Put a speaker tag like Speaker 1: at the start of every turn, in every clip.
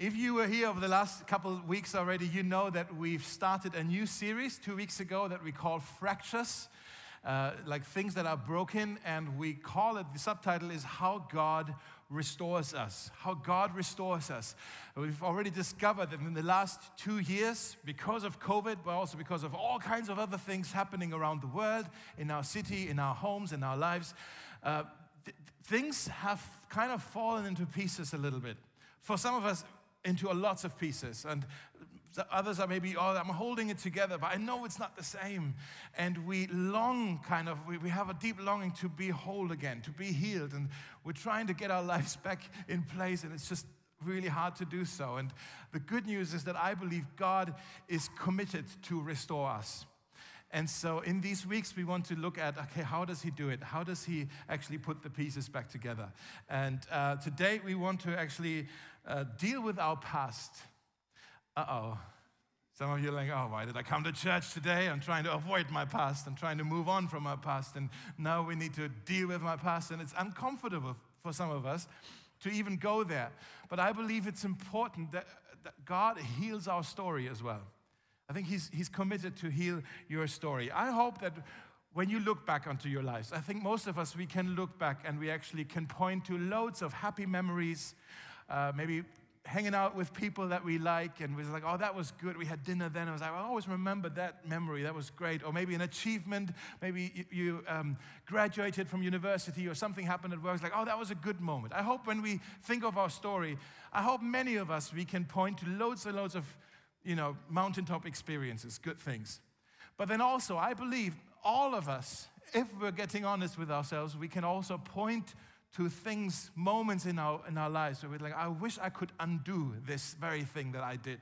Speaker 1: If you were here over the last couple of weeks already, you know that we've started a new series two weeks ago that we call Fractures, uh, like things that are broken, and we call it, the subtitle is How God Restores Us. How God Restores Us. We've already discovered that in the last two years, because of COVID, but also because of all kinds of other things happening around the world, in our city, in our homes, in our lives, uh, th- things have kind of fallen into pieces a little bit. For some of us, into a lots of pieces. And the others are maybe, oh, I'm holding it together, but I know it's not the same. And we long, kind of, we, we have a deep longing to be whole again, to be healed. And we're trying to get our lives back in place, and it's just really hard to do so. And the good news is that I believe God is committed to restore us. And so in these weeks, we want to look at okay, how does he do it? How does he actually put the pieces back together? And uh, today, we want to actually uh, deal with our past. Uh oh. Some of you are like, oh, why did I come to church today? I'm trying to avoid my past. I'm trying to move on from my past. And now we need to deal with my past. And it's uncomfortable for some of us to even go there. But I believe it's important that, that God heals our story as well. I think he's, he's committed to heal your story. I hope that when you look back onto your lives, I think most of us, we can look back and we actually can point to loads of happy memories, uh, maybe hanging out with people that we like, and we're like, oh, that was good. We had dinner then. I was like, I always remember that memory. That was great. Or maybe an achievement. Maybe you, you um, graduated from university or something happened at work. It's like, oh, that was a good moment. I hope when we think of our story, I hope many of us, we can point to loads and loads of, you know, mountaintop experiences, good things. But then also, I believe all of us, if we're getting honest with ourselves, we can also point to things, moments in our, in our lives where we're like, I wish I could undo this very thing that I did.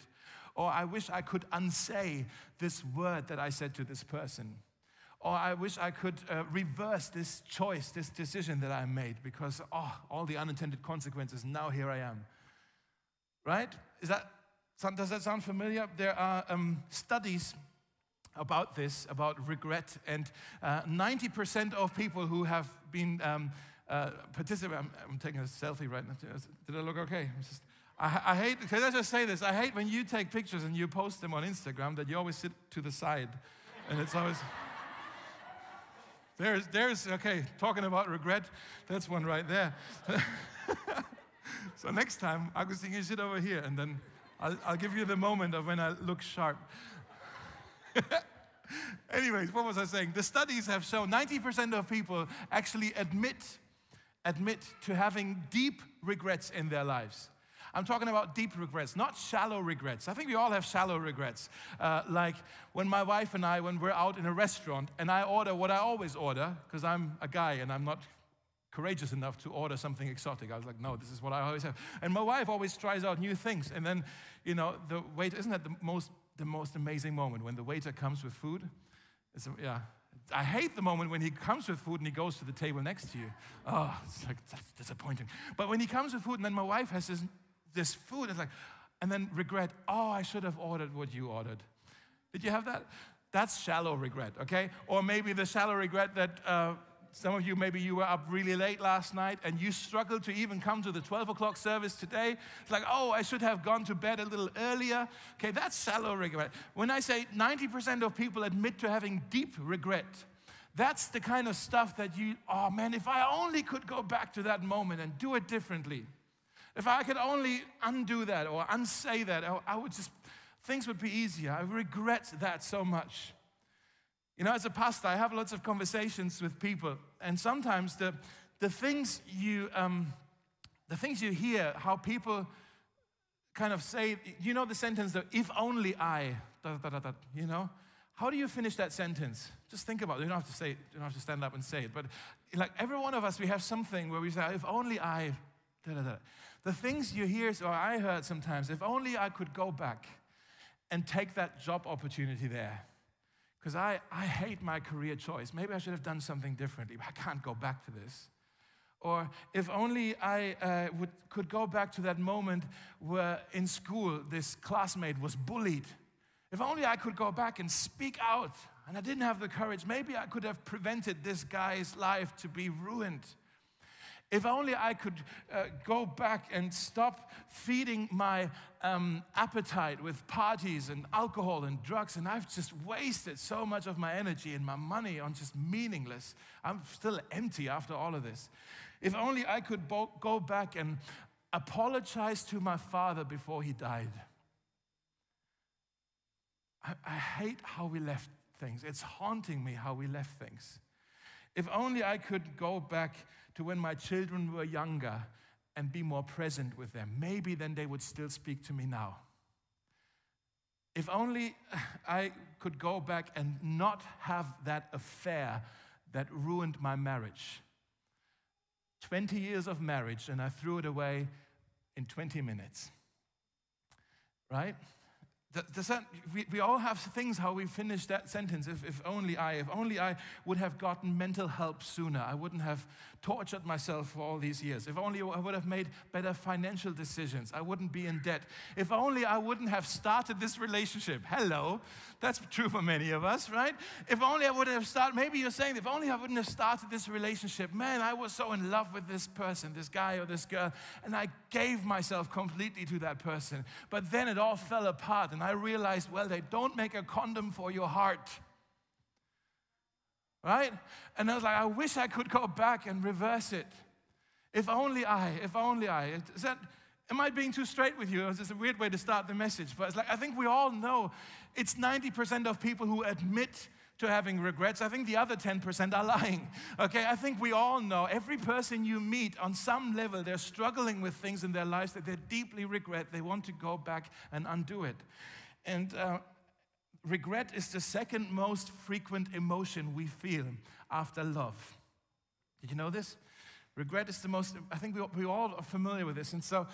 Speaker 1: Or I wish I could unsay this word that I said to this person. Or I wish I could uh, reverse this choice, this decision that I made because, oh, all the unintended consequences, now here I am. Right? Is that, does that sound familiar? There are um, studies about this, about regret, and uh, 90% of people who have been um, uh, participate. I'm, I'm, taking a selfie right now. Did I look okay? Just, I, I, hate, can I just say this? I hate when you take pictures and you post them on Instagram that you always sit to the side. And it's always, there's, there's, okay, talking about regret, that's one right there. so next time, Augustine, you sit over here and then I'll, I'll give you the moment of when I look sharp. Anyways, what was I saying? The studies have shown 90% of people actually admit admit to having deep regrets in their lives. I'm talking about deep regrets, not shallow regrets. I think we all have shallow regrets. Uh, like when my wife and I, when we're out in a restaurant and I order what I always order, because I'm a guy and I'm not courageous enough to order something exotic. I was like, no, this is what I always have. And my wife always tries out new things. And then, you know, the waiter, isn't that the most, the most amazing moment when the waiter comes with food? It's, yeah, I hate the moment when he comes with food and he goes to the table next to you. Oh, it's like that's disappointing. But when he comes with food and then my wife has this, this food, it's like, and then regret, oh, I should have ordered what you ordered. Did you have that? That's shallow regret, okay? Or maybe the shallow regret that uh, some of you, maybe you were up really late last night and you struggled to even come to the 12 o'clock service today. It's like, oh, I should have gone to bed a little earlier. Okay, that's shallow regret. When I say 90% of people admit to having deep regret, that's the kind of stuff that you, oh man, if I only could go back to that moment and do it differently. If I could only undo that or unsay that, oh, I would just, things would be easier. I regret that so much. You know, as a pastor, I have lots of conversations with people, and sometimes the, the things you um, the things you hear, how people kind of say, you know, the sentence, that if only I, da, da, da, you know, how do you finish that sentence? Just think about it. You don't have to say, it. you don't have to stand up and say it, but like every one of us, we have something where we say, if only I, da, da, da. The things you hear, or I heard sometimes, if only I could go back and take that job opportunity there because I, I hate my career choice. Maybe I should have done something differently, I can't go back to this. Or if only I uh, would, could go back to that moment where in school this classmate was bullied. If only I could go back and speak out and I didn't have the courage, maybe I could have prevented this guy's life to be ruined. If only I could uh, go back and stop feeding my um, appetite with parties and alcohol and drugs, and I've just wasted so much of my energy and my money on just meaningless. I'm still empty after all of this. If only I could bo- go back and apologize to my father before he died. I, I hate how we left things. It's haunting me how we left things. If only I could go back to when my children were younger and be more present with them. Maybe then they would still speak to me now. If only I could go back and not have that affair that ruined my marriage. 20 years of marriage, and I threw it away in 20 minutes. Right? That, we, we all have things how we finish that sentence. If, if only I, if only I would have gotten mental help sooner, I wouldn't have tortured myself for all these years. If only I would have made better financial decisions, I wouldn't be in debt. If only I wouldn't have started this relationship. Hello, that's true for many of us, right? If only I would have started, maybe you're saying, if only I wouldn't have started this relationship. Man, I was so in love with this person, this guy or this girl, and I gave myself completely to that person. But then it all fell apart, and I realized, well, they don't make a condom for your heart right? And I was like, I wish I could go back and reverse it. If only I, if only I. Is that, am I being too straight with you? It's a weird way to start the message, but it's like, I think we all know it's 90% of people who admit to having regrets. I think the other 10% are lying. Okay, I think we all know every person you meet on some level, they're struggling with things in their lives that they deeply regret. They want to go back and undo it. And uh, regret is the second most frequent emotion we feel after love. Did you know this? Regret is the most, I think we, we all are familiar with this. And so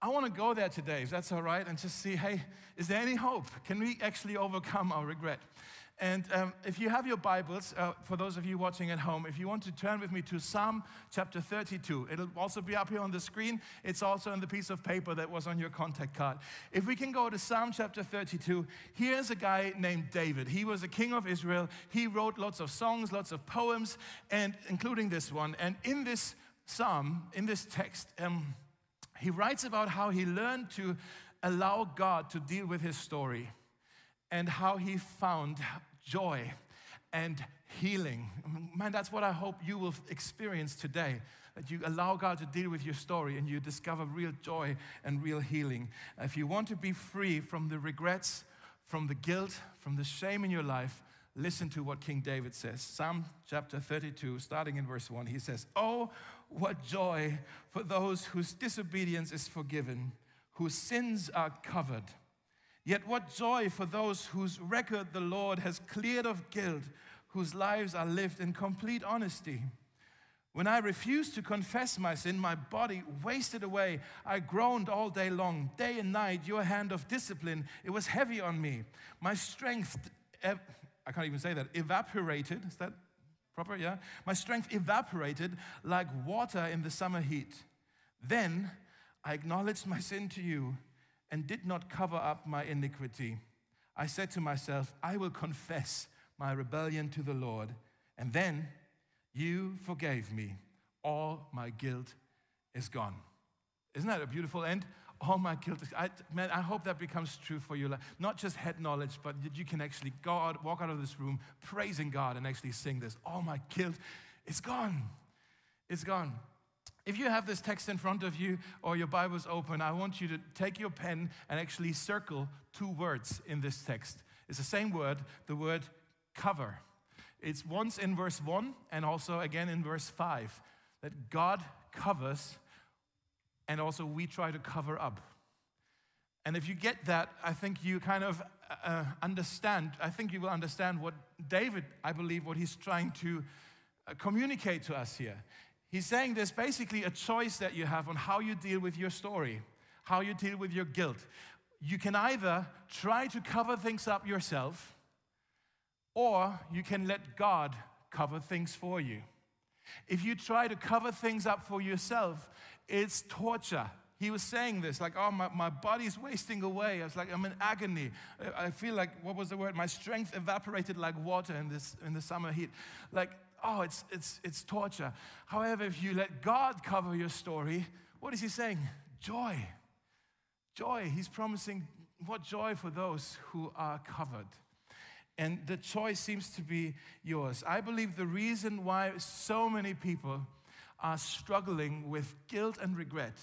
Speaker 1: I want to go there today, if that's all right, and just see hey, is there any hope? Can we actually overcome our regret? And um, if you have your Bibles, uh, for those of you watching at home, if you want to turn with me to Psalm chapter 32, it'll also be up here on the screen. It's also in the piece of paper that was on your contact card. If we can go to Psalm chapter 32, here's a guy named David. He was a king of Israel. He wrote lots of songs, lots of poems, and including this one. And in this psalm, in this text, um, he writes about how he learned to allow God to deal with his story and how he found joy and healing. Man, that's what I hope you will experience today. That you allow God to deal with your story and you discover real joy and real healing. If you want to be free from the regrets, from the guilt, from the shame in your life, listen to what King David says. Psalm chapter 32, starting in verse 1, he says, Oh, what joy for those whose disobedience is forgiven, whose sins are covered. Yet what joy for those whose record the Lord has cleared of guilt, whose lives are lived in complete honesty. When I refused to confess my sin, my body wasted away. I groaned all day long, day and night. Your hand of discipline, it was heavy on me. My strength, I can't even say that, evaporated. Is that proper? Yeah. My strength evaporated like water in the summer heat. Then I acknowledged my sin to you and did not cover up my iniquity. I said to myself, I will confess my rebellion to the Lord, and then you forgave me. All my guilt is gone. Isn't that a beautiful end? All my guilt is, I, man, I hope that becomes true for you. Not just head knowledge, but that you can actually go out, walk out of this room praising God and actually sing this. All my guilt is gone. It's gone. If you have this text in front of you or your Bible's open, I want you to take your pen and actually circle two words in this text. It's the same word, the word cover. It's once in verse 1 and also again in verse 5 that God covers and also we try to cover up. And if you get that, I think you kind of uh, understand, I think you will understand what David, I believe, what he's trying to uh, communicate to us here. He's saying there's basically a choice that you have on how you deal with your story, how you deal with your guilt. You can either try to cover things up yourself, or you can let God cover things for you. If you try to cover things up for yourself, it's torture. He was saying this, like, oh, my, my body's wasting away. I was like, I'm in agony. I feel like, what was the word? My strength evaporated like water in, this, in the summer heat. Like, oh, it's, it's, it's torture. However, if you let God cover your story, what is He saying? Joy. Joy. He's promising what joy for those who are covered. And the choice seems to be yours. I believe the reason why so many people are struggling with guilt and regret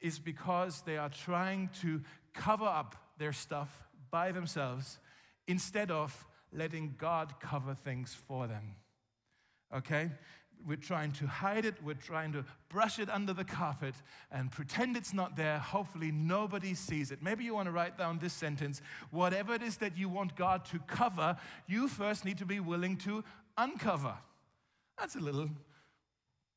Speaker 1: is because they are trying to cover up their stuff by themselves instead of letting God cover things for them. Okay? We're trying to hide it, we're trying to brush it under the carpet and pretend it's not there. Hopefully, nobody sees it. Maybe you want to write down this sentence whatever it is that you want God to cover, you first need to be willing to uncover. That's a little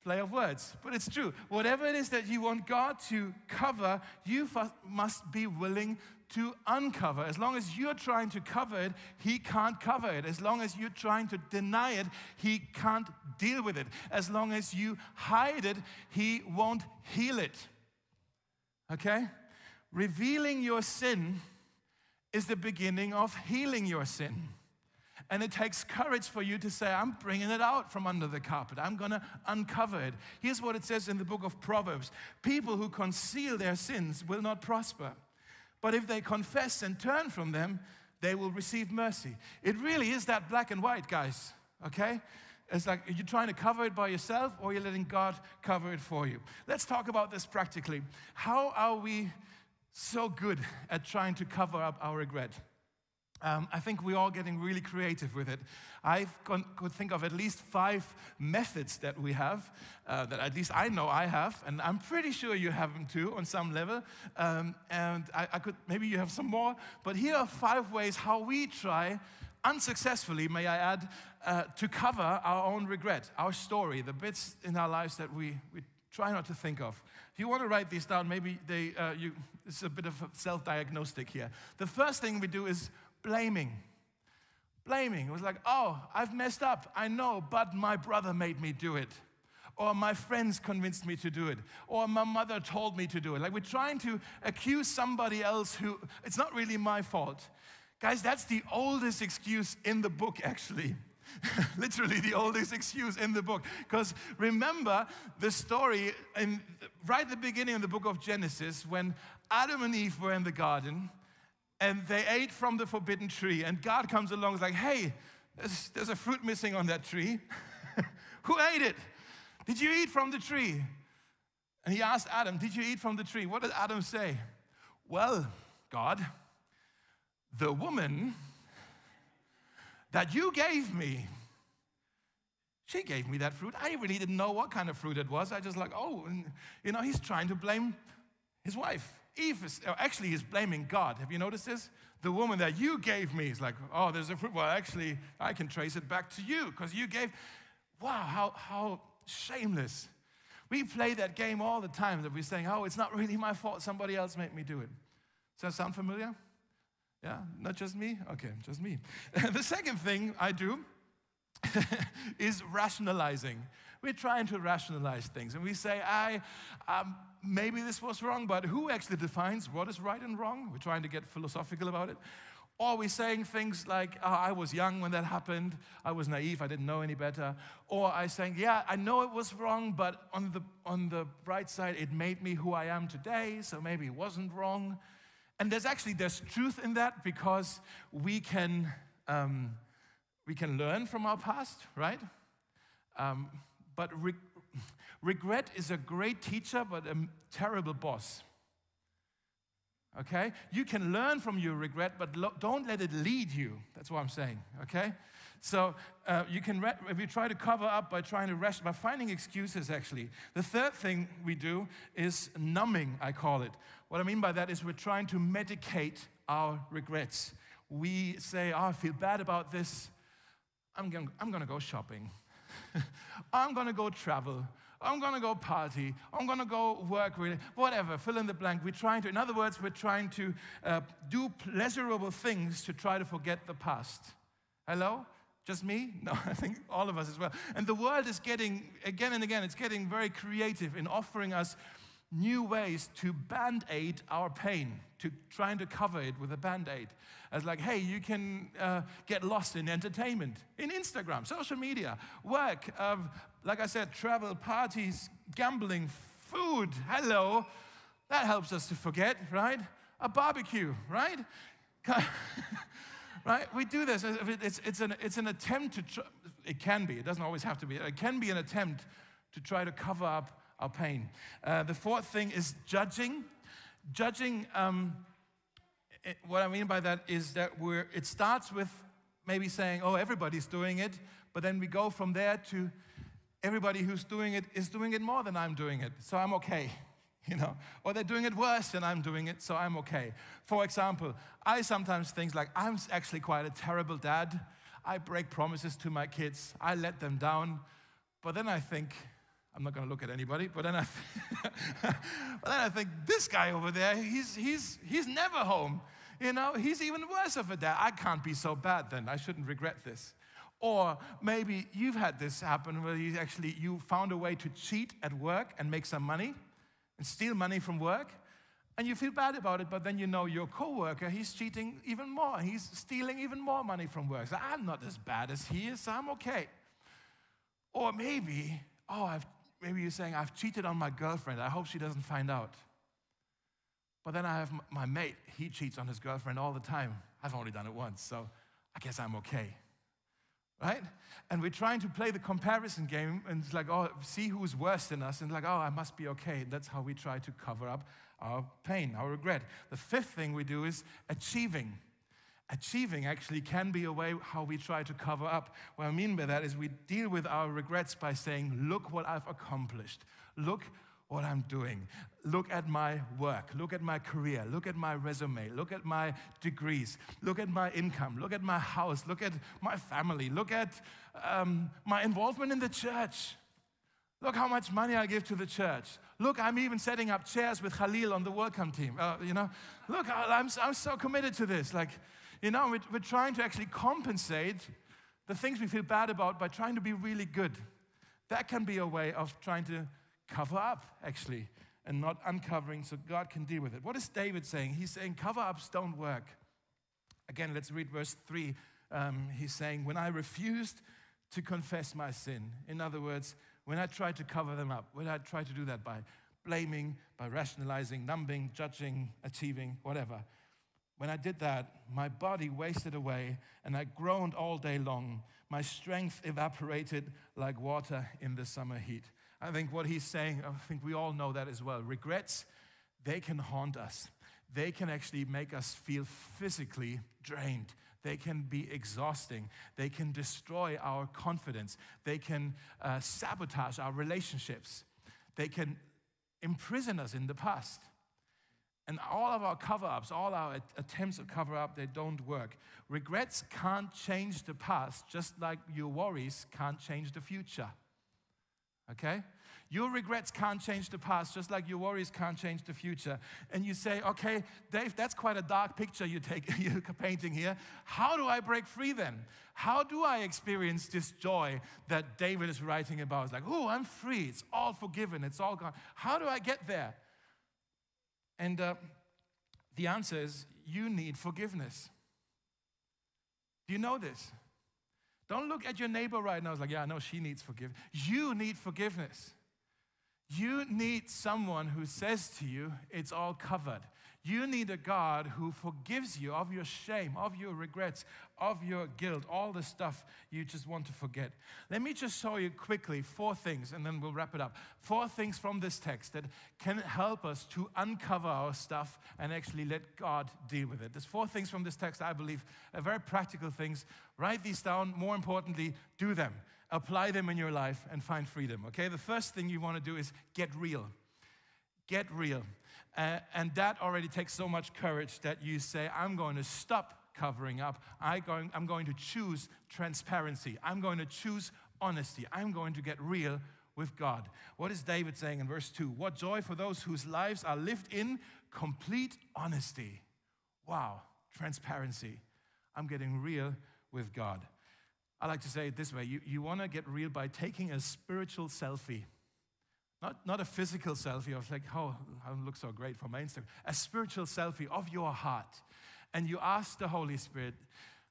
Speaker 1: play of words, but it's true. Whatever it is that you want God to cover, you must be willing to uncover. As long as you're trying to cover it, He can't cover it. As long as you're trying to deny it, He can't deal with it. As long as you hide it, He won't heal it. Okay? Revealing your sin is the beginning of healing your sin. And it takes courage for you to say, I'm bringing it out from under the carpet. I'm going to uncover it. Here's what it says in the book of Proverbs People who conceal their sins will not prosper. But if they confess and turn from them, they will receive mercy. It really is that black and white, guys, okay? It's like are you're trying to cover it by yourself or you're letting God cover it for you. Let's talk about this practically. How are we so good at trying to cover up our regret? Um, I think we're all getting really creative with it. I could think of at least five methods that we have, uh, that at least I know I have, and I'm pretty sure you have them too on some level. Um, and I, I, could, maybe you have some more, but here are five ways how we try, unsuccessfully, may I add, uh, to cover our own regret, our story, the bits in our lives that we, we try not to think of. If you want to write these down, maybe they, uh, you, it's a bit of a self diagnostic here. The first thing we do is blaming. Blaming. It was like, oh, I've messed up. I know, but my brother made me do it. Or my friends convinced me to do it. Or my mother told me to do it. Like we're trying to accuse somebody else who, it's not really my fault. Guys, that's the oldest excuse in the book, actually. Literally the oldest excuse in the book. Because remember the story in, right at the beginning of the book of Genesis when Adam and Eve were in the garden and they ate from the forbidden tree. And God comes along and is like, hey, there's, there's a fruit missing on that tree. Who ate it? Did you eat from the tree? And he asked Adam, Did you eat from the tree? What did Adam say? Well, God, the woman that you gave me, she gave me that fruit. I really didn't know what kind of fruit it was. I just like, oh, and, you know, he's trying to blame his wife. Eve is, oh, actually, he's blaming God. Have you noticed this? The woman that you gave me is like, oh, there's a fruit. Well, actually, I can trace it back to you because you gave. Wow, how, how shameless. We play that game all the time that we're saying, oh, it's not really my fault. Somebody else made me do it. Does that sound familiar? Yeah, not just me? Okay, just me. the second thing I do is rationalizing. We're trying to rationalize things and we say, I, um, maybe this was wrong, but who actually defines what is right and wrong? We're trying to get philosophical about it. Or we're saying things like, oh, I was young when that happened, I was naive, I didn't know any better. Or I saying, yeah, I know it was wrong, but on the, on the bright side, it made me who I am today, so maybe it wasn't wrong. And there's actually, there's truth in that because we can, um, we can learn from our past, right? Um, but re- regret is a great teacher, but a terrible boss. Okay? You can learn from your regret, but lo- don't let it lead you. That's what I'm saying. Okay? So uh, you can re- if you try to cover up by trying to rest by finding excuses. Actually, the third thing we do is numbing. I call it. What I mean by that is we're trying to medicate our regrets. We say, "Oh, I feel bad about this. I'm going. I'm to go shopping." I'm gonna go travel. I'm gonna go party. I'm gonna go work with whatever, fill in the blank. We're trying to, in other words, we're trying to uh, do pleasurable things to try to forget the past. Hello? Just me? No, I think all of us as well. And the world is getting, again and again, it's getting very creative in offering us new ways to band aid our pain, to trying to cover it with a band aid. As like, hey, you can uh, get lost in entertainment, in Instagram, social media, work, um, like I said, travel, parties, gambling, food. Hello. That helps us to forget, right? A barbecue, right? right? We do this. It's, it's, an, it's an attempt to, tr- it can be, it doesn't always have to be, it can be an attempt to try to cover up our pain. Uh, the fourth thing is judging. Judging, um, it, what I mean by that is that we're, it starts with maybe saying, oh, everybody's doing it, but then we go from there to everybody who's doing it is doing it more than I'm doing it, so I'm okay. You know, or they're doing it worse than I'm doing it, so I'm okay. For example, I sometimes think like I'm actually quite a terrible dad. I break promises to my kids. I let them down. But then I think, I'm not going to look at anybody, but then I, but then I think this guy over there, he's, he's, he's never home. You know, he's even worse of a dad. I can't be so bad then. I shouldn't regret this. Or maybe you've had this happen where you actually you found a way to cheat at work and make some money and steal money from work and you feel bad about it, but then you know your coworker, he's cheating even more. He's stealing even more money from work. So I'm not as bad as he is, so I'm okay. Or maybe, oh, I've, maybe you're saying, I've cheated on my girlfriend. I hope she doesn't find out. But then I have my mate, he cheats on his girlfriend all the time. I've only done it once, so I guess I'm okay. Right? And we're trying to play the comparison game and it's like, oh, see who's worse than us, and like, oh, I must be okay. That's how we try to cover up our pain, our regret. The fifth thing we do is achieving. Achieving actually can be a way how we try to cover up. What I mean by that is we deal with our regrets by saying, Look what I've accomplished. Look what I'm doing. Look at my work. Look at my career. Look at my resume. Look at my degrees. Look at my income. Look at my house. Look at my family. Look at um, my involvement in the church. Look how much money I give to the church. Look, I'm even setting up chairs with Khalil on the welcome team. Uh, you know, look, I'm, I'm so committed to this. Like, you know, we're, we're trying to actually compensate the things we feel bad about by trying to be really good. That can be a way of trying to cover up, actually, and not uncovering so God can deal with it. What is David saying? He's saying cover ups don't work. Again, let's read verse 3. Um, he's saying, When I refused to confess my sin, in other words, when I tried to cover them up, when I tried to do that by blaming, by rationalizing, numbing, judging, achieving, whatever, when I did that, my body wasted away and I groaned all day long. My strength evaporated like water in the summer heat. I think what he's saying, I think we all know that as well. Regrets, they can haunt us. They can actually make us feel physically drained. They can be exhausting. They can destroy our confidence. They can uh, sabotage our relationships. They can imprison us in the past. And all of our cover ups, all our attempts at cover up, they don't work. Regrets can't change the past, just like your worries can't change the future. Okay? Your regrets can't change the past, just like your worries can't change the future. And you say, okay, Dave, that's quite a dark picture you take, you're painting here. How do I break free then? How do I experience this joy that David is writing about? It's like, oh, I'm free. It's all forgiven. It's all gone. How do I get there? And uh, the answer is you need forgiveness. Do you know this? Don't look at your neighbor right now. It's like, yeah, I know she needs forgiveness. You need forgiveness. You need someone who says to you, it's all covered. You need a God who forgives you of your shame, of your regrets, of your guilt, all the stuff you just want to forget. Let me just show you quickly four things and then we'll wrap it up. Four things from this text that can help us to uncover our stuff and actually let God deal with it. There's four things from this text I believe are very practical things. Write these down. More importantly, do them apply them in your life, and find freedom. Okay, the first thing you want to do is get real. Get real. Uh, and that already takes so much courage that you say, I'm going to stop covering up. I going, I'm going to choose transparency. I'm going to choose honesty. I'm going to get real with God. What is David saying in verse 2? What joy for those whose lives are lived in complete honesty. Wow, transparency. I'm getting real with God. I like to say it this way you, you want to get real by taking a spiritual selfie. Not, not a physical selfie of like, oh, I don't look so great for my Instagram. A spiritual selfie of your heart. And you ask the Holy Spirit,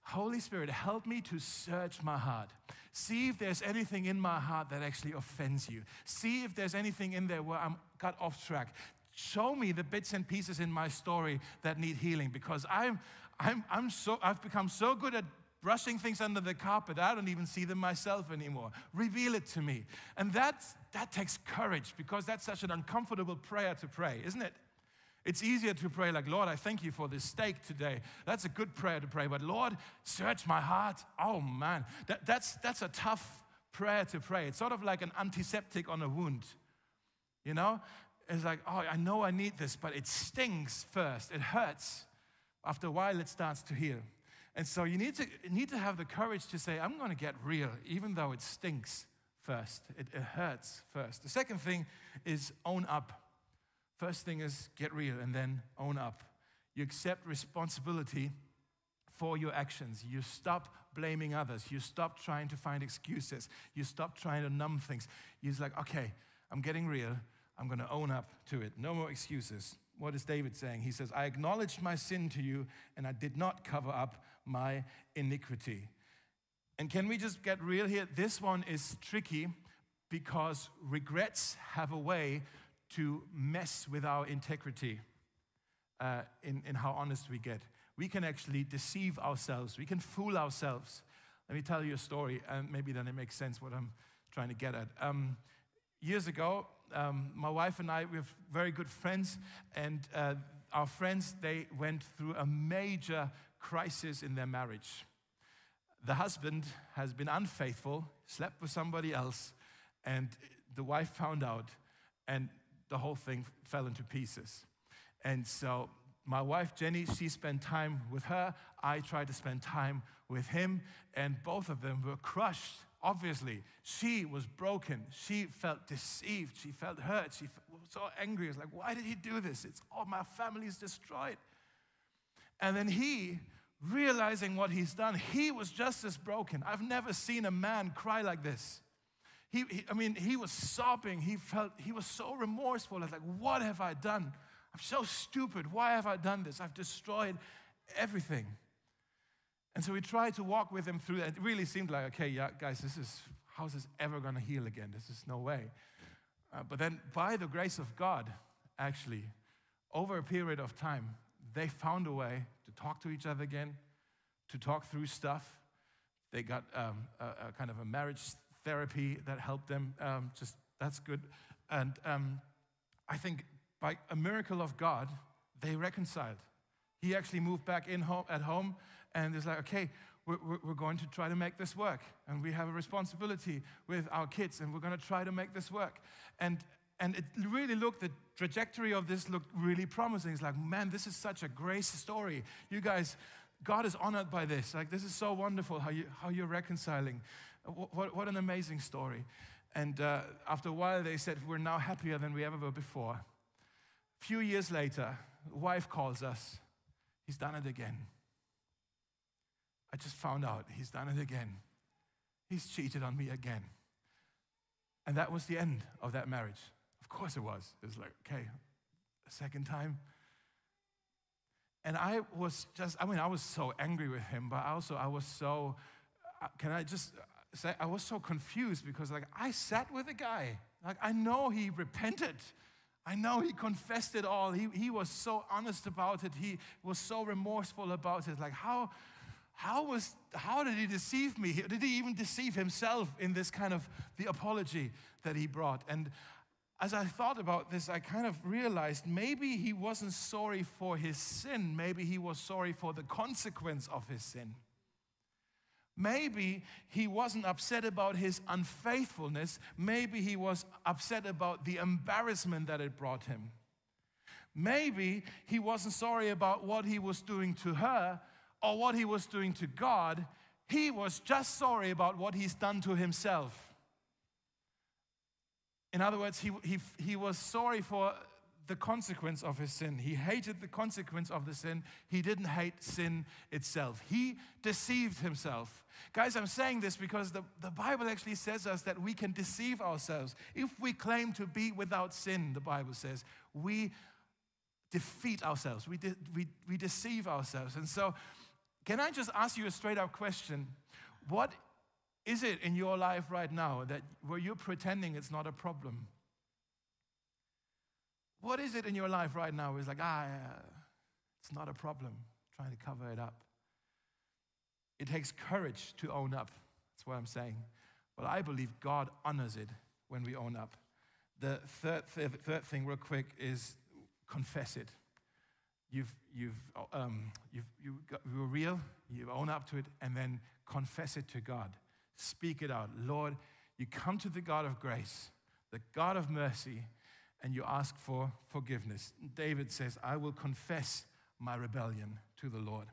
Speaker 1: Holy Spirit, help me to search my heart. See if there's anything in my heart that actually offends you. See if there's anything in there where I'm got off track. Show me the bits and pieces in my story that need healing because I'm, I'm, I'm so, I've become so good at brushing things under the carpet, I don't even see them myself anymore. Reveal it to me. And that's, that takes courage because that's such an uncomfortable prayer to pray, isn't it? It's easier to pray like, Lord, I thank you for this steak today. That's a good prayer to pray. But Lord, search my heart. Oh man, that, that's, that's a tough prayer to pray. It's sort of like an antiseptic on a wound. You know? It's like, oh, I know I need this, but it stings first. It hurts. After a while, it starts to heal. And so you need to, need to have the courage to say, I'm going to get real, even though it stinks first. It, it hurts first. The second thing is own up. First thing is get real and then own up. You accept responsibility for your actions. You stop blaming others. You stop trying to find excuses. You stop trying to numb things. You're like, okay, I'm getting real. I'm going to own up to it. No more excuses. What is David saying? He says, I acknowledged my sin to you and I did not cover up my iniquity. And can we just get real here? This one is tricky because regrets have a way to mess with our integrity uh, in, in how honest we get. We can actually deceive ourselves, we can fool ourselves. Let me tell you a story, and maybe then it makes sense what I'm trying to get at. Um, years ago, um, my wife and I, we have very good friends, and uh, our friends, they went through a major crisis in their marriage. The husband has been unfaithful, slept with somebody else, and the wife found out, and the whole thing fell into pieces. And so my wife Jenny, she spent time with her. I tried to spend time with him, and both of them were crushed. Obviously, she was broken. She felt deceived. She felt hurt. She was so angry. It's like, why did he do this? It's all my family's destroyed. And then he, realizing what he's done, he was just as broken. I've never seen a man cry like this. He, he, I mean, he was sobbing. He felt, he was so remorseful. It's like, what have I done? I'm so stupid. Why have I done this? I've destroyed everything. And so we tried to walk with him through that. It really seemed like, okay, yeah, guys, this is, how's this ever going to heal again? This is no way. Uh, but then, by the grace of God, actually, over a period of time, they found a way to talk to each other again, to talk through stuff. They got um, a, a, kind of a marriage therapy that helped them. Um, just that's good. And um, I think by a miracle of God, they reconciled. He actually moved back in home, at home and is like, okay, we're, we're going to try to make this work. And we have a responsibility with our kids, and we're going to try to make this work. And, and it really looked, the trajectory of this looked really promising. It's like, man, this is such a grace story. You guys, God is honored by this. Like, this is so wonderful how, you, how you're reconciling. What, what an amazing story. And uh, after a while, they said, We're now happier than we ever were before. A few years later, wife calls us. He's done it again. I just found out he's done it again. He's cheated on me again. And that was the end of that marriage. Of course it was. It was like, okay, a second time. And I was just, I mean, I was so angry with him, but also I was so, uh, can I just say, I was so confused because, like, I sat with a guy. Like, I know he repented. I know he confessed it all. He, he was so honest about it. He was so remorseful about it. Like, how, how, was, how did he deceive me? Did he even deceive himself in this kind of the apology that he brought? And as I thought about this, I kind of realized maybe he wasn't sorry for his sin. Maybe he was sorry for the consequence of his sin. Maybe he wasn't upset about his unfaithfulness. Maybe he was upset about the embarrassment that it brought him. Maybe he wasn't sorry about what he was doing to her or what he was doing to God. He was just sorry about what he's done to himself. In other words, he, he, he was sorry for the consequence of his sin. He hated the consequence of the sin. He didn't hate sin itself. He deceived himself. Guys, I'm saying this because the, the Bible actually says us that we can deceive ourselves. If we claim to be without sin, the Bible says, we defeat ourselves, we, de- we, we deceive ourselves. And so, can I just ask you a straight up question? What is it in your life right now that where you're pretending it's not a problem? What is it in your life right now? It's like, ah, it's not a problem, trying to cover it up. It takes courage to own up. That's what I'm saying. But I believe God honors it when we own up. The third, third, third thing, real quick, is confess it. You've, you've, um, you've, you you're real, you own up to it, and then confess it to God. Speak it out. Lord, you come to the God of grace, the God of mercy, and you ask for forgiveness. David says, I will confess my rebellion to the Lord.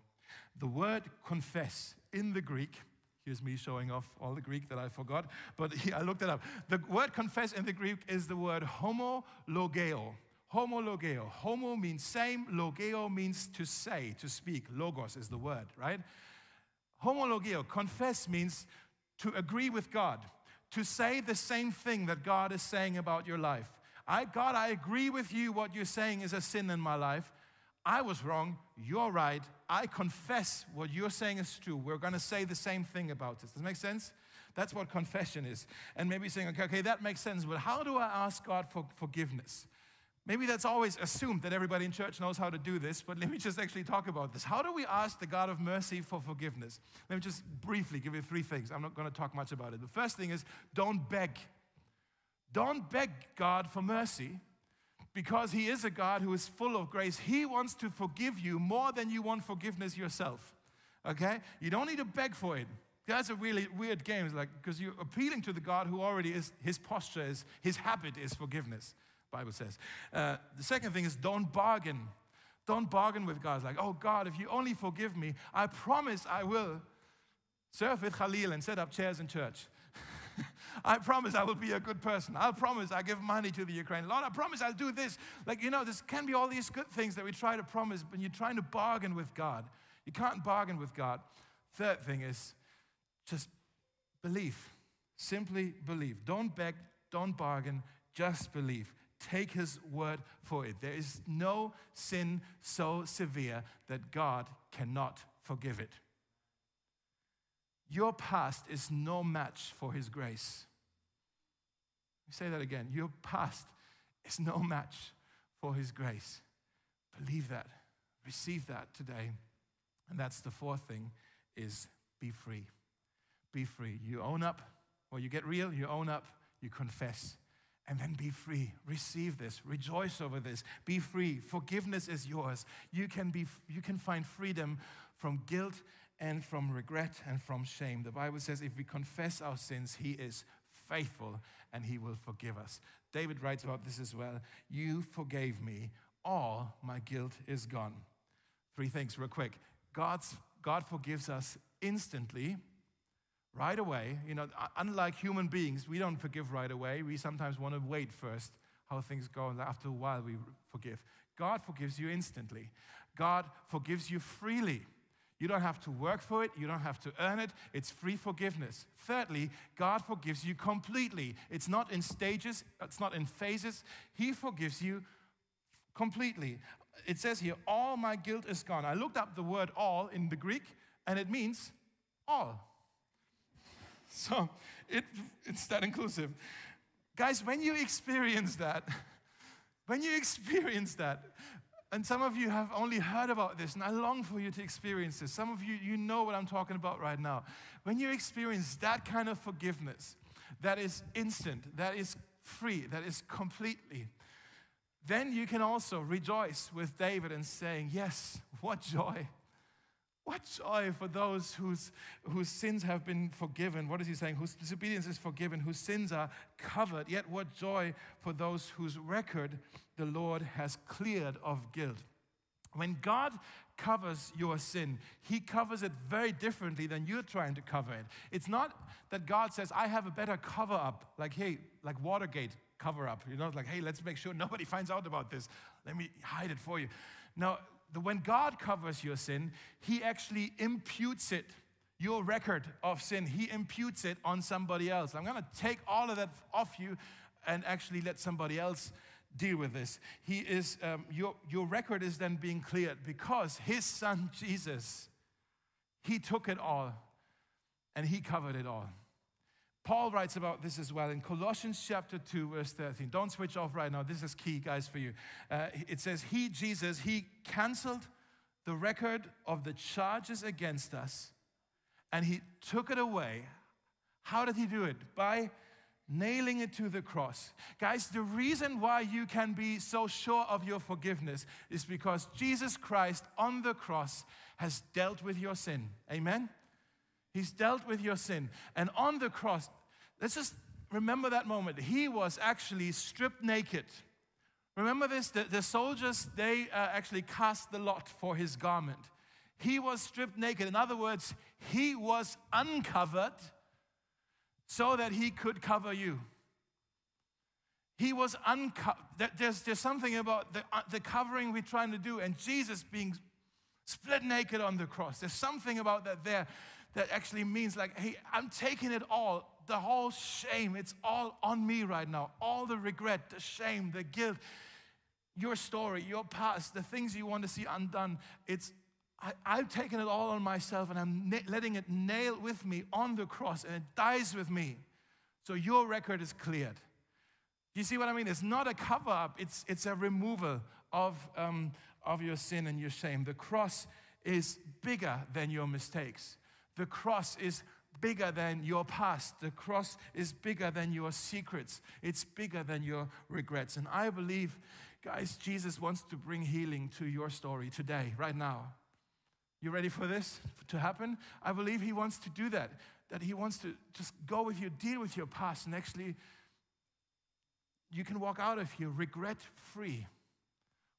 Speaker 1: The word confess in the Greek, here's me showing off all the Greek that I forgot, but I looked it up. The word confess in the Greek is the word homologeo. Homologeo. Homo means same, logeo means to say, to speak. Logos is the word, right? Homologeo, confess means to agree with God, to say the same thing that God is saying about your life. I, God, I agree with you. What you're saying is a sin in my life. I was wrong. You're right. I confess what you're saying is true. We're going to say the same thing about this. Does that make sense? That's what confession is. And maybe saying, okay, okay, that makes sense, but how do I ask God for forgiveness? Maybe that's always assumed that everybody in church knows how to do this, but let me just actually talk about this. How do we ask the God of mercy for forgiveness? Let me just briefly give you three things. I'm not going to talk much about it. The first thing is don't beg. Don't beg God for mercy because He is a God who is full of grace. He wants to forgive you more than you want forgiveness yourself. Okay? You don't need to beg for it. That's a really weird game, It's like because you're appealing to the God who already is. His posture is, his habit is forgiveness. Bible says. Uh, the second thing is don't bargain. Don't bargain with God. It's like, oh God, if you only forgive me, I promise I will serve with Khalil and set up chairs in church. I promise I will be a good person. I promise I give money to the Ukraine. Lord, I promise I'll do this. Like, you know, this can be all these good things that we try to promise, but you're trying to bargain with God. You can't bargain with God. Third thing is just believe. Simply believe. Don't beg, don't bargain, just believe. Take his word for it. There is no sin so severe that God cannot forgive it. Your past is no match for His grace. Let me say that again. Your past is no match for His grace. Believe that. Receive that today. And that's the fourth thing is be free. Be free. You own up, or you get real, you own up, you confess, and then be free. Receive this. Rejoice over this. Be free. Forgiveness is yours. You can, be, you can find freedom from guilt and from regret and from shame. The Bible says if we confess our sins, He is faithful and He will forgive us. David writes about this as well. You forgave me, all my guilt is gone. Three things, real quick. God's, God forgives us instantly, right away. You know, unlike human beings, we don't forgive right away. We sometimes want to wait first how things go, and after a while we forgive. God forgives you instantly. God forgives you freely. You don't have to work for it, you don't have to earn it. It's free forgiveness. Thirdly, God forgives you completely. It's not in stages, it's not in phases. He forgives you completely. It says here, all my guilt is gone. I looked up the word all in the Greek, and it means all. So it, it's that inclusive. Guys, when you experience that, when you experience that, and some of you have only heard about this, and I long for you to experience this. Some of you, you know what I'm talking about right now. When you experience that kind of forgiveness, that is instant, that is free, that is completely, then you can also rejoice with David and saying, Yes, what joy. What joy for those whose, whose sins have been forgiven. What is he saying? Whose disobedience is forgiven, whose sins are covered. Yet, what joy for those whose record the Lord has cleared of guilt. When God covers your sin, He covers it very differently than you're trying to cover it. It's not that God says, I have a better cover up, like, hey, like Watergate cover up. You know, like, hey, let's make sure nobody finds out about this. Let me hide it for you. Now, the, when God covers your sin, He actually imputes it, your record of sin, He imputes it on somebody else. I'm to take all of that off you and actually let somebody else deal with this. He is, um, your, your record is then being cleared because His Son Jesus, He took it all and He covered it all. Paul writes about this as well in Colossians chapter 2, verse 13. Don't switch off right now. This is key, guys, for you. Uh, it says, He, Jesus, He canceled the record of the charges against us and He took it away. How did He do it? By nailing it to the cross. Guys, the reason why you can be so sure of your forgiveness is because Jesus Christ on the cross has dealt with your sin. Amen? He's dealt with your sin. And on the cross, let's just remember that moment. He was actually stripped naked. Remember this? The, the soldiers, they uh, actually cast the lot for his garment. He was stripped naked. In other words, he was uncovered so that he could cover you. He was uncovered. There's, there's something about the, uh, the covering we're trying to do, and Jesus being split naked on the cross. There's something about that there that actually means like, hey, I'm taking it all, the whole shame, it's all on me right now. All the regret, the shame, the guilt, your story, your past, the things you want to see undone. It's I, am taking it all on myself and I'm na- letting it nail with me on the cross and it dies with me. So your record is cleared. You see what I mean? It's not a cover up, it's, it's a removal of, um, of your sin and your shame. The cross is bigger than your mistakes. The cross is bigger than your past. The cross is bigger than your secrets. It's bigger than your regrets. And I believe, guys, Jesus wants to bring healing to your story today, right now. You ready for this to happen? I believe He wants to do that. That He wants to just go with you, deal with your past, and actually, you can walk out of here regret free.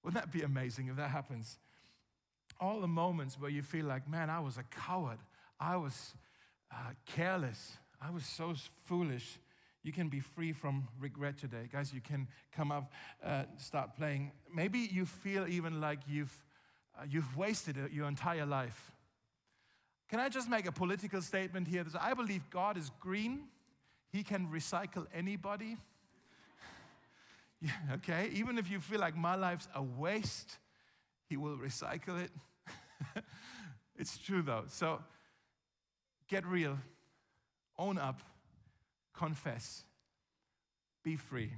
Speaker 1: Wouldn't that be amazing if that happens? All the moments where you feel like, man, I was a coward. I was uh, careless. I was so foolish. You can be free from regret today. Guys, you can come up, uh, start playing. Maybe you feel even like you've, uh, you've wasted your entire life. Can I just make a political statement here? I believe God is green, He can recycle anybody. yeah, okay? Even if you feel like my life's a waste, He will recycle it. it's true though. So, Get real, own up, confess, be free.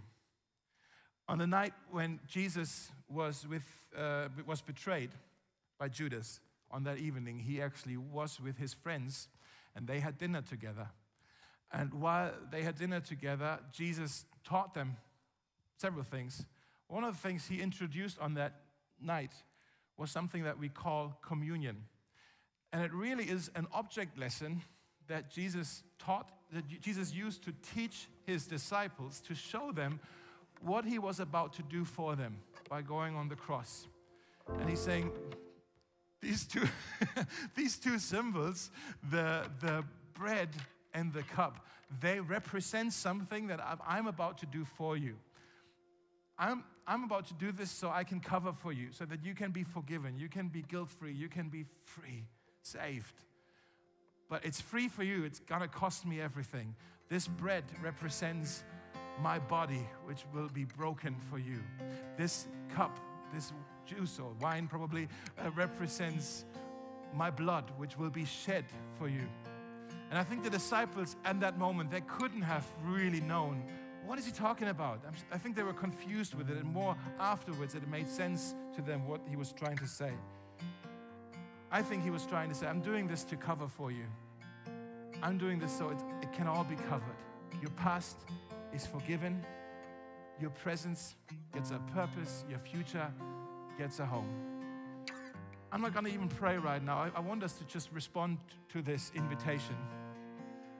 Speaker 1: On the night when Jesus was, with, uh, was betrayed by Judas, on that evening, he actually was with his friends and they had dinner together. And while they had dinner together, Jesus taught them several things. One of the things he introduced on that night was something that we call communion. And it really is an object lesson that Jesus taught, that Jesus used to teach his disciples to show them what he was about to do for them by going on the cross. And he's saying, these two, these two symbols, the, the bread and the cup, they represent something that I'm about to do for you. I'm, I'm about to do this so I can cover for you, so that you can be forgiven, you can be guilt free, you can be free, saved. But it's free for you, it's gonna cost me everything. This bread represents my body, which will be broken for you. This cup, this juice or wine probably, uh, represents my blood, which will be shed for you. And I think the disciples at that moment, they couldn't have really known what is he talking about? I think they were confused with it, and more afterwards, it made sense to them what he was trying to say. I think he was trying to say, I'm doing this to cover for you. I'm doing this so it, it can all be covered. Your past is forgiven. Your presence gets a purpose. Your future gets a home. I'm not going to even pray right now. I, I, want us to just respond to this invitation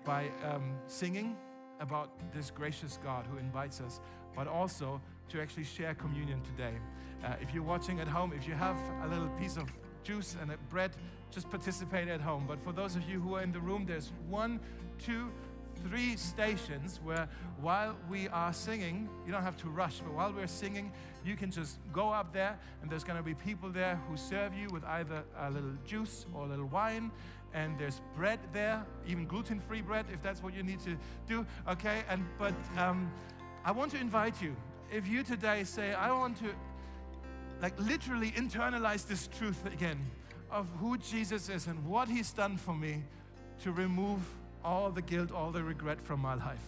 Speaker 1: by um, singing about this gracious God who invites us, but also to actually share communion today. Uh, if you're watching at home, if you have a little piece of juice and bread, just participate at home. But for those of you who are in the room, there's one, two, three stations where while we are singing, you don't have to rush, but while we're singing, you can just go up there and there's going to be people there who serve you with either a little juice or a little wine. And there's bread there, even gluten-free bread, if that's what you need to do. Okay, and but um, I want to invite you. If you today say, I want to, like, literally internalize this truth again of who Jesus is and what He's done for me to remove all the guilt, all the regret from my life.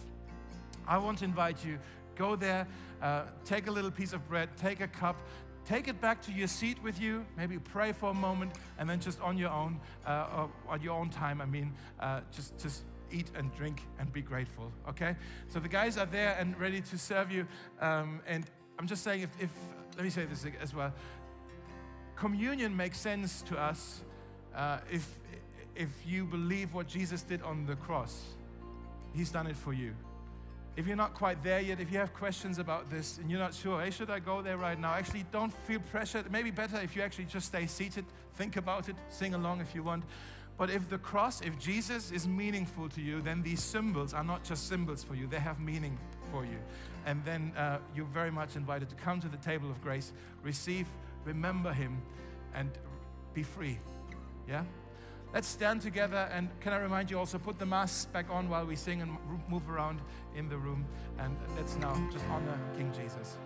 Speaker 1: I want to invite you, go there, uh, take a little piece of bread, take a cup, take it back to your seat with you, maybe pray for a moment, and then just on your own, uh, on your own time, I mean, uh, just, just eat and drink and be grateful, okay? So the guys are there and ready to serve you. Um, and I'm just saying, if, if, let me say this as well communion makes sense to us uh, if, if you believe what Jesus did on the cross, He's done it for you. If you're not quite there yet, if you have questions about this and you're not sure, hey, should I go there right now? Actually, don't feel pressured. Maybe better if you actually just stay seated, think about it, sing along if you want. But if the cross, if Jesus is meaningful to you, then these symbols are not just symbols for you, they have meaning for you and then uh, you're very much invited to come to the table of grace, receive, remember Him, and be free. Yeah? Let's stand together and can I remind you also put the masks back on while we sing and move around in the room and let's now just honor King Jesus.